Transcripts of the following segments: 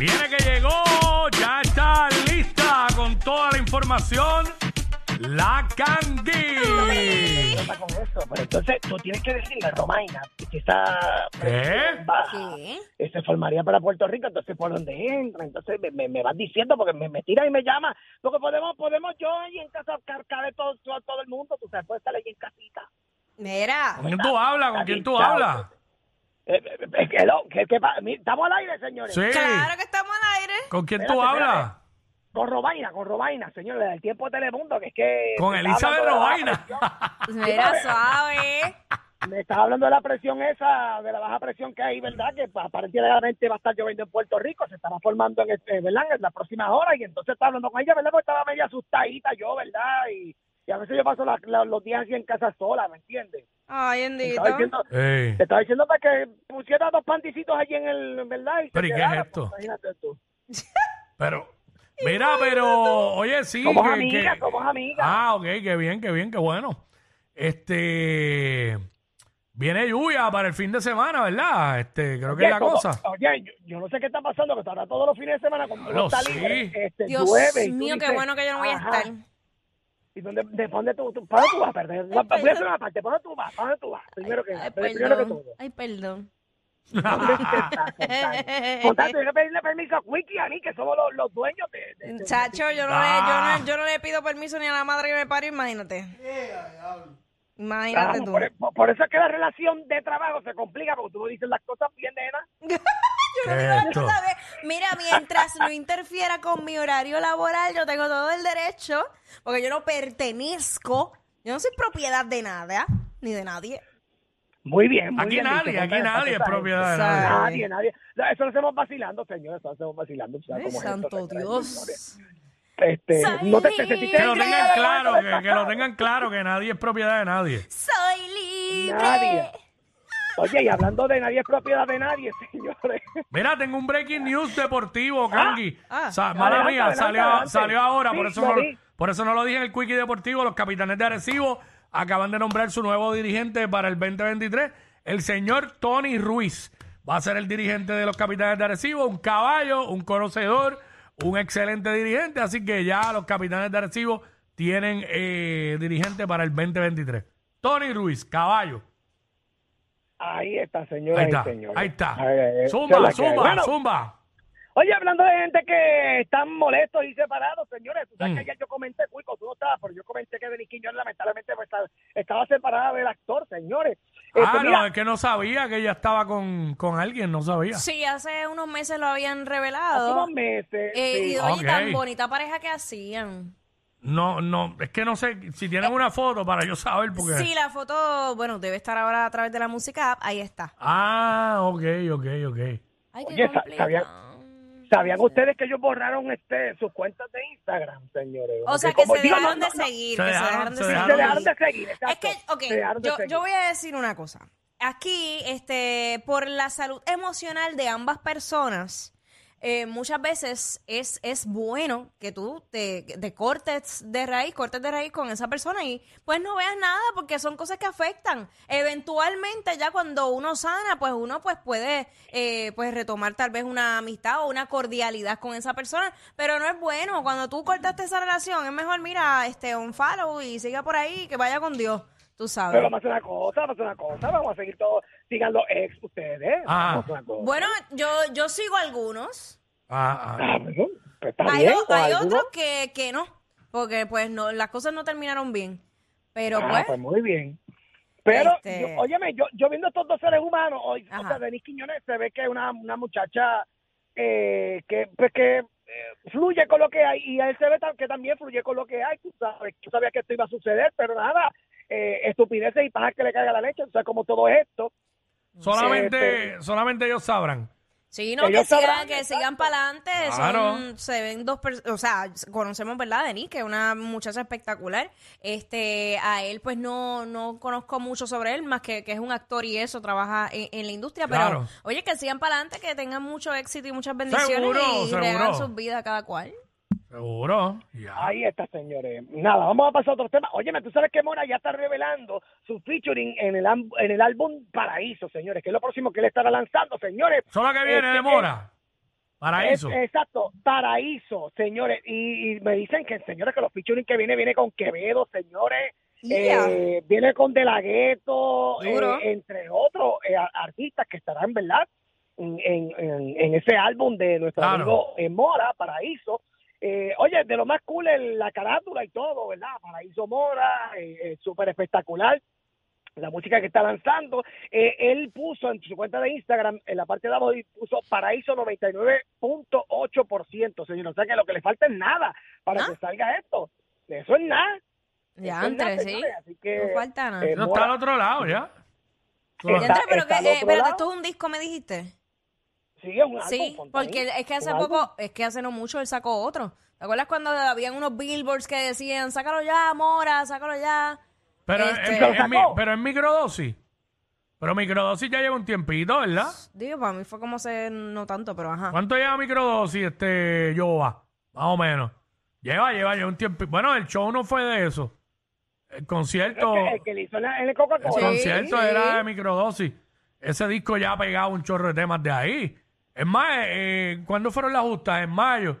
Viene que llegó, ya está lista con toda la información. La Cangui. pasa con eso? Pero entonces tú tienes que decirle a Romaina que esa ¿Qué? baja eh, se formaría para Puerto Rico, entonces por dónde entra, entonces me, me, me vas diciendo porque me, me tira y me llama, porque podemos podemos yo ahí en casa cargar de todo, todo, todo el mundo, tú sabes, puedes estar ahí en casita. Mira, ¿Con quién tú hablas? ¿Con quién tú hablas? Eh, eh, eh, que lo- que- que pa- mi- estamos al aire, señores. Sí. claro que estamos al aire. ¿Con quién Espérate, tú hablas? espérate. Con Robaina, con Robaina, señores, del tiempo de Telemundo, que es que... Con me estaba Elizabeth hablando de la Robaina. baja. Mira, suave. Me estás hablando de la presión esa, de la baja presión que hay, ¿verdad? Que aparentemente va a estar lloviendo en Puerto Rico, se estará formando en, este, ¿verdad? en las próximas horas, y entonces estaba hablando con ella, ¿verdad? Porque estaba medio asustadita yo, ¿verdad? Y, y a veces yo paso la- la- los días así en casa sola, ¿me entiendes? Ay, Te bendito. estaba diciendo, Ey. te estaba diciendo para que pusiera dos panticitos allí en el, ¿verdad? Y ¿Pero y qué es esto? pues, imagínate tú. Pero, mira, pero, oye, sí. Somos que- amigas, que- somos amigas. Ah, ok, qué bien, qué bien, qué bueno. Este. Viene lluvia para el fin de semana, ¿verdad? Este, creo que es la cosa. Oye, yo, yo no sé qué está pasando, que ahora todos los fines de semana, como Lo no está sí. libre, este, Dios llueve. y tú mío, qué dices, bueno que yo no voy a ajá. estar. ¿Y dónde, de dónde tú, tú, para dónde tú vas, perder? Voy a hacer una parte, ¿para dónde tú vas? ¿Para dónde tú vas? Primero que, Ay, primero que perdón. todo. Ay, perdón. ¿Dónde es que pedirle permiso a Wiki y a mí, que somos los, los dueños de... de- de- Chacho, yo no, Ah. le, yo, no, yo no le pido permiso ni a la madre que me parió, imagínate. Imagínate Ah, tú. por, por- eso es que la relación de trabajo se complica, porque tú dices las cosas bien, nena. Yo no ¿Qué digo Mira, mientras no interfiera con mi horario laboral, yo tengo todo el derecho, porque yo no pertenezco, yo no soy propiedad de nada, ni de nadie. Muy bien, muy Aquí bien nadie, dicho, aquí nadie es propiedad de nadie. Nadie, nadie. No, Eso lo hacemos vacilando, señor. Eso lo hacemos vacilando. ¿sabes Ay, cómo es esto, santo Dios. Este, Soy no te, te Que lo libre. tengan claro, que, que lo tengan claro, que nadie es propiedad de nadie. Soy libre. Nadie. Oye, y hablando de nadie es propiedad de nadie, señores. Mira, tengo un breaking news deportivo, Kangi. ah. Sa- mala Adelante, mía, adelante, salió, adelante. salió ahora, Sí, por eso, no, por eso no lo dije en el Quickie Deportivo. Los capitanes de Arecibo acaban de nombrar su nuevo dirigente para el 2023. El señor Tony Ruiz va a ser el dirigente de los capitanes de Arecibo, un caballo, un conocedor, un excelente dirigente. Así que ya los capitanes de Arecibo tienen eh, dirigente para el 2023. Tony Ruiz, caballo. Ahí está, señora Ahí está, ahí está. Zumba, zumba, Bueno, zumba. Oye, hablando de gente que están molestos y separados, señores, tú sabes Mm. que ayer yo comenté, Cuico, tú no estabas, pero yo comenté que Denis Quiñones lamentablemente pues, estaba, separada del actor, señores. Ah, Este, mira, no, es que no sabía que ella estaba con, con alguien, no sabía. Sí, hace unos meses lo habían hace revelado. unos meses, Eh, sí. y oye, tan bonita pareja que hacían. No, no, es que no sé si tienen una foto para yo saber porque. Sí, la foto, bueno, debe estar ahora a través de la música app. Ahí está. Ah, ok, ok, ok. Ay, qué Oye, sa- complicado. sabían- ¿Sabían ustedes que ellos borraron este sus cuentas de Instagram, señores? O sea, que se digo, dejaron de seguir. Se que se dejaron- dejaron de se Se seguir. dejaron de seguir, Es exacto. que, ok, Se dejaron de yo, seguir. yo voy a decir una cosa. Aquí, este, por la salud emocional de ambas personas, eh, muchas veces es, es bueno que tú te, te cortes de raíz, cortes de raíz con esa persona y pues no veas nada porque son cosas que afectan. Eventualmente ya cuando uno sana, pues uno pues puede eh, pues retomar tal vez una amistad o una cordialidad con esa persona, pero no es bueno. Cuando tú cortaste esa relación, es mejor, mira, este, un follow y siga por ahí, que vaya con Dios, tú sabes. Pero vamos a hacer una cosa, vamos a hacer una cosa, vamos a seguir todos, sigan los ex ustedes. Ah. Bueno, yo, yo sigo algunos. Ah, ah. Ah, bueno, pues está Hay, bien. o- otros que, que no, porque pues no, las cosas no terminaron bien. Pero Ah, pues, pues muy bien. Pero, Este- yo- óyeme, yo, yo viendo estos dos seres humanos, hoy, o Ajá. sea, Denis Quiñones se ve que es una, una muchacha eh, que, pues, que eh, fluye con lo que hay y a él se ve que también fluye con lo que hay. Tú sabes, tú sabías que esto iba a suceder, pero nada, eh, estupideces y pajas que le caiga la leche, o sea, como todo esto. Solamente, Este- solamente ellos sabrán. Sí, no, que sigan, que sigan para adelante. Claro. Se ven dos personas, o sea, conocemos, ¿verdad? Denis, que es una muchacha espectacular. Este, a él, pues no, no conozco mucho sobre él, más que, que es un actor y eso, trabaja en, en la industria. Claro. Pero, oye, que sigan para adelante, que tengan mucho éxito y muchas bendiciones Seguro, y seguro. sus vidas a cada cual. Seguro. Ya. Ahí está, señores. Nada, vamos a pasar a otro tema. Óyeme, tú sabes que Mora ya está revelando su featuring en el, am- en el álbum Paraíso, señores, que es lo próximo que él estará lanzando, señores. Solo que viene Este, de Mora. Paraíso. Es- exacto, Paraíso, señores. Y, y me dicen que, señores, que los featuring que viene, viene con Quevedo, señores. Yeah. Eh, viene con De La Ghetto, Duro. eh, entre otros eh, a- artistas que estarán, ¿verdad? En, en- en- en ese álbum de nuestro Claro. amigo eh, Mora, Paraíso. Eh, oye, de lo más cool es la carátula y todo, ¿verdad? Paraíso Mora, eh, eh, súper espectacular la música que está lanzando. Eh, él puso en su cuenta de Instagram, en la parte de abajo, y puso Paraíso 99.8%, señor. O sea que lo que le falta es nada para ¿Ah? que salga esto. Eso es nada. Ya, antes, sí. Así que, No falta nada. eh, Eso está al otro lado ya. Está- Yantre, pero que, eh, lado. esto es un disco, me dijiste. Sí, es un álbum, Sí, porque es que hace álbum. poco, es que hace no mucho él sacó otro. ¿Te acuerdas cuando habían unos billboards que decían, sácalo ya, Mora, sácalo ya? Pero, Este- en, ¿Lo en mi- sacó? pero en microdosis. Pero microdosis ya lleva un tiempito, ¿verdad? Digo, para mí fue como se, no tanto, pero ajá. ¿Cuánto lleva microdosis este Yoba? Más o menos. Lleva, lleva, lleva un tiempo. Bueno, el show no fue de eso. El concierto, El que, el que le hizo en la- en el el Coca-Cola. Sí. concierto era de microdosis. Ese disco ya ha pegado un chorro de temas de ahí. Es más, eh, eh, ¿cuándo fueron las justas? En mayo.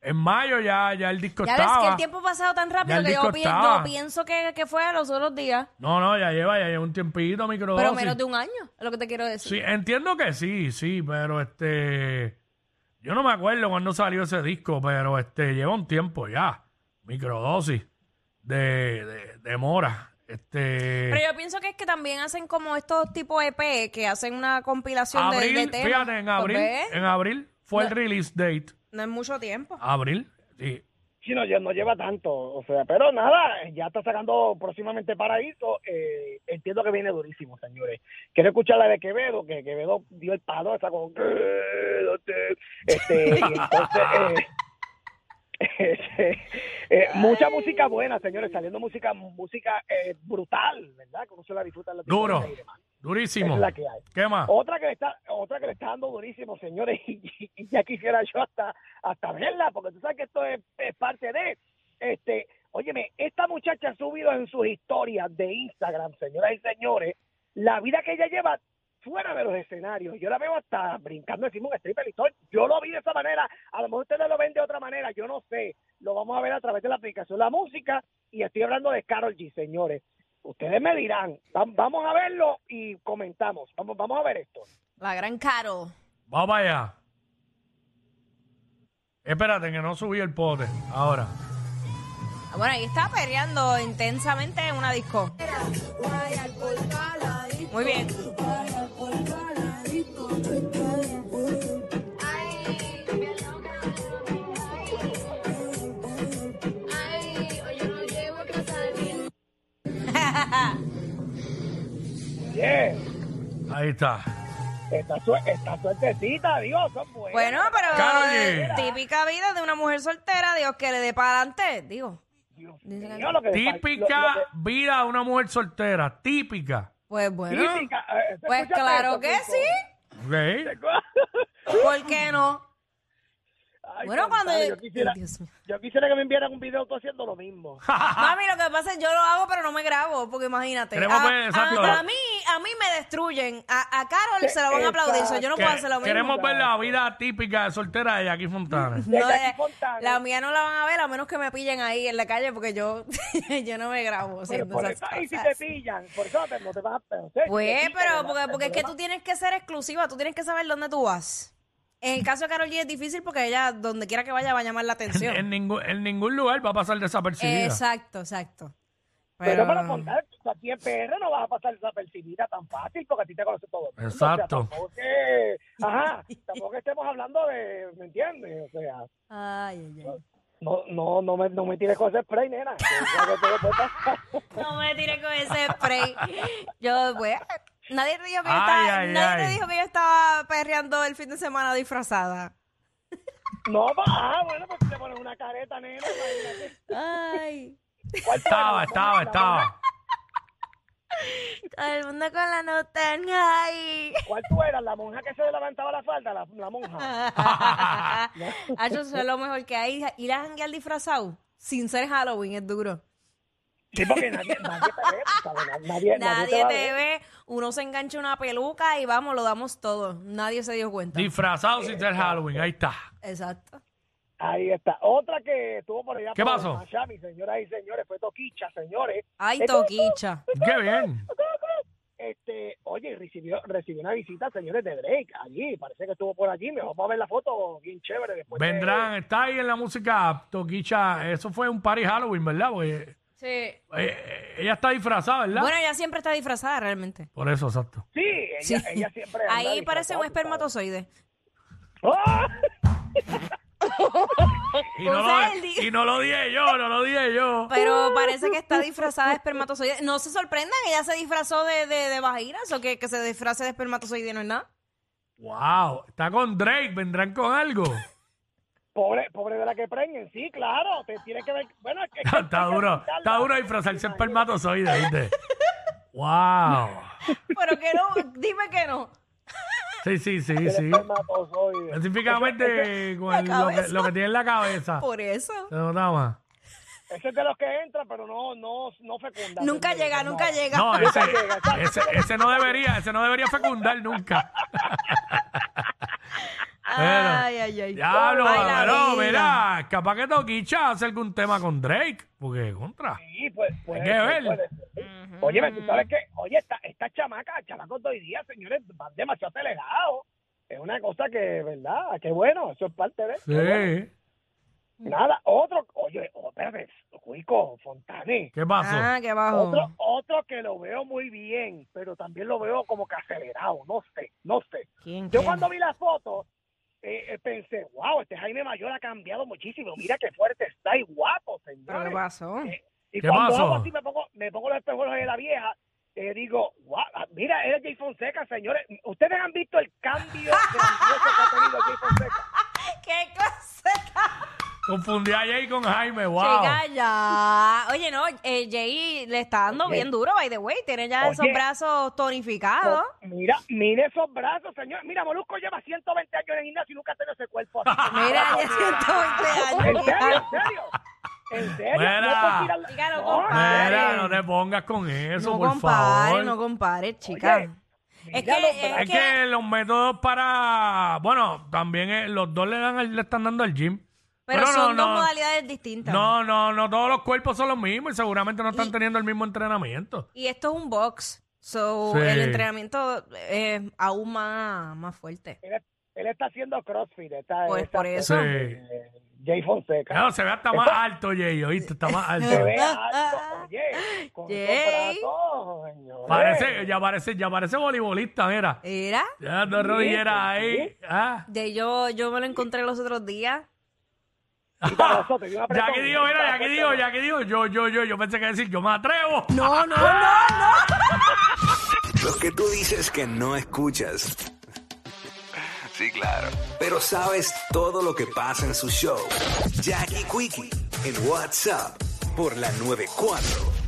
En mayo ya, ya el disco Ya ves estaba. que el tiempo ha pasado tan rápido el que yo, disco pi- estaba. yo pienso que, que fue a los otros días, No, no, ya lleva, ya lleva un tiempito microdosis. pero menos de un año, es lo que te quiero decir. Sí, entiendo que sí, sí, pero este. Yo no me acuerdo cuándo salió ese disco, pero este lleva un tiempo ya. Microdosis de, de, de Mora. Este. Pero yo pienso que es que también hacen como estos tipos EP que hacen una compilación de- abril, de, temas. fíjate, en abril, en abril fue el release date. No es mucho tiempo. Abril, sí. Sí, no, ya no lleva tanto, o sea, pero nada, ya está sacando próximamente Paraíso, eh, entiendo que viene durísimo, señores. Quiero escuchar la de Quevedo, que Quevedo dio el palo, sacó, "Quédate", este, y entonces, eh, este, eh, mucha música buena, señores, saliendo música, música eh, brutal, ¿verdad? Que uno se la disfruta en la Duro, discoteca y demás. durísimo. Esa es la que hay. ¿Qué más? Otra que le está, otra que le está dando durísimo, señores, y, y ya quisiera yo hasta, hasta verla, porque tú sabes que esto es, es parte de, este, óyeme, esta muchacha ha subido en sus historias de Instagram, señoras y señores, la vida que ella lleva fuera de los escenarios. Yo la veo hasta brincando encima de un stripper y todo. Yo lo vi de esa manera, a lo mejor ustedes lo ven de otra manera, yo no sé. Lo vamos a ver a través de la aplicación La Música y estoy hablando de Carol G, señores. Ustedes me dirán, Va- vamos a verlo y comentamos. Vamos, vamos a ver esto. La gran Carol. Vamos para allá. Espérate, que no subí el pote. Ahora. Ah, Bueno, ahí está perreando intensamente en una disco. Muy bien. Bien. Ahí está. Esta, sue- esta suertecita, Dios, son buenas. Bueno, pero Karol eh, típica vida de una mujer soltera, Dios que le dé para adelante, digo. Dios Dice que Típica lo- lo que- vida de una mujer soltera. Típica. Pues bueno, eh, ¿te pues claro esto, que Kiko? sí. Ok. ¿Por qué no? Ay, Bueno, cuando yo- quisiera, Dios mío. yo quisiera que me enviaran un video tú haciendo lo mismo. Mami, lo que pasa es que yo lo hago, pero no me grabo, porque imagínate. Queremos a, ver, exacto. a- a mí, a mí me destruyen. A, a Carol se lo van a aplaudir, yo no Que- puedo hacer lo mismo. queremos ver la vida típica de soltera de Jackie Fontana. No, eh, Fontana. la mía no la van a ver a menos que me pillen ahí en la calle porque yo, yo no me grabo Pero haciendo por esas eso, y si cosas. te pillan, por eso te- no te vas a... Pues, pero porque, porque es que tú tienes que ser exclusiva, tú tienes que saber dónde tú vas. En el caso de Carol G es difícil porque ella, donde quiera que vaya, va a llamar la atención. En ningún, en ningún lugar va a pasar desapercibida. Exacto, exacto. Pero, Pero, para contar, tú aquí en PR no vas a pasar desapercibida tan fácil porque a ti te conoce todo. el mundo. Exacto. O sea, tampoco que, ajá, tampoco que estemos hablando de, ¿me entiendes? O sea, Ay, ay, ay. no, no, no me, no me tires con ese spray, nena. No me tires con ese spray. Yo, pues, nadie te dijo que yo Ay, estaba, ay, nadie te ay. dijo que yo estaba perreando el fin de semana disfrazada. No, pa- ah, bueno, pues te pones una careta, nena. Ay. ¿Cuál tú Estaba, estaba, estaba. Todo el mundo con la nostalgia ahí. ¿Cuál tú eras? ¿La monja que se levantaba la falda? La, la monja. Ah, eso es lo mejor que hay. Ir a janguear disfrazado sin ser Halloween es duro. Sí, porque nadie, nadie te ve, ¿sabes? Nadie, nadie, Nadie va a te ver. ve, uno se engancha una peluca y vamos, lo damos todo. Nadie se dio cuenta. Disfrazado sin ser Halloween, ahí está. Exacto. Ahí está. Otra que estuvo por allá ¿Qué por pasó? Miami, señoras y señores, fue Toquicha, señores. Ay, Esto- toquicha. Qué bien. Este, oye, recibió, recibió una visita, señores, de Drake allí. Parece que estuvo por allí. Me vamos a ver la foto bien chévere después. de- Vendrán, está ahí en la música Toquicha. Eso fue un party Halloween, ¿verdad? Porque Sí. eh, eh, ella está disfrazada, ¿verdad? Bueno, ella siempre está disfrazada realmente. Por eso, exacto. Sí, ella, Sí. ella siempre. Ahí parece un espermatozoide. ¡Ah! Y no, lo, y no lo dije yo, no lo dije yo. Pero parece que está disfrazada de espermatozoide. No se sorprendan, ella se disfrazó de, de, de vaginas o que, que se disfrace de espermatozoide no es nada. Wow, está con Drake, vendrán con algo. Pobre, pobre de la que preñen, sí, claro. Te tiene que ver. Bueno, es que- es que está que duro, está duro disfrazarse espermatozoide, ¿viste? Wow. Pero que no, dime que no. Sí, sí, sí, El sí. espermatozoide. Específicamente con el- lo, que, cabeza. lo que tiene en la cabeza. Por eso. Se nota más. Ese es de los que entra, pero no, no, no fecunda. Nunca llega, no. nunca llega. No, ese, ese, ese no debería, ese no debería fecundar nunca. Ay, ay, ay. Diablo, Ay, la pero vida. mira, capaz que Toquicha hace algún tema con Drake, porque contra. Sí, pues, puede Hay que ser, ver. puede ser. Oye, tú sabes que, oye, esta, esta chamaca, chamacos de hoy día, señores, van demasiado acelerados. Es una cosa que, ¿verdad? Qué bueno, eso es parte de qué bueno. Sí. Nada, otro, oye, oh, espérate, Cuico, Fontane. ¿Qué pasó? Ah, qué bajo. Otro, otro que lo veo muy bien, pero también lo veo como que acelerado, no sé, no sé. ¿Quién, Yo quién? cuando vi la foto, eh, eh, pensé, wow, este Jaime Mayor ha cambiado muchísimo, mira qué fuerte está y guapo, ¿Pero señores. qué pasó? Eh, y ¿Qué cuando pasó? hago así me pongo, me pongo los espejuelos de la vieja, eh, digo, wow, mira, es Jay Fonseca, señores. ¿Ustedes han visto el cambio grandioso que ha tenido Jay Fonseca? ¿Qué cosa? Confundí a Jay con Jaime, wow. Chica, ya. Oye, no, eh, Jay le está dando Oye. bien duro, by the way. Tiene ya Oye. esos brazos tonificados. Mira, mire esos brazos, señor. Mira, Molusco lleva 120 años en el gimnasio y nunca ha tenido ese cuerpo así. Mira, ya 120 ¿En años. serio? ¿En serio? ¿En serio? Mira. No Chica, no No, compare. Mira, no te pongas con eso, No por compare, favor. no compare, chica. Oye, es mira que, los es que- los métodos para. Bueno, también eh, los dos le, dan al- le están dando al gym. Pero, no, son dos no. modalidades distintas. No, no, no todos los cuerpos son los mismos y seguramente no están Y- teniendo el mismo entrenamiento. Y esto es un box. So, Sí. el entrenamiento es aún más, más fuerte. Él, él está haciendo CrossFit. Está, Pues está- por eso. Sí. eh, Jay Fonseca. Claro, se ve hasta más alto, Jay, ¿oíste? Está más Se alto. ve alto. Oye, con Jay. brazos, señores. Parece, ya parece, ya parece voleibolista, mira. Era Ya dos rodilleras ahí. Ah. de yo, yo me lo encontré los otros días. Y para nosotros, y un Ya que digo, mira, ya que digo, ya que digo, yo, yo, yo, yo pensé que decir, yo me atrevo. No, no, no, no. Los que tú dices que no escuchas. Sí, claro. Pero sabes todo lo que pasa en su show. Jackie Quickie en WhatsApp por la 94.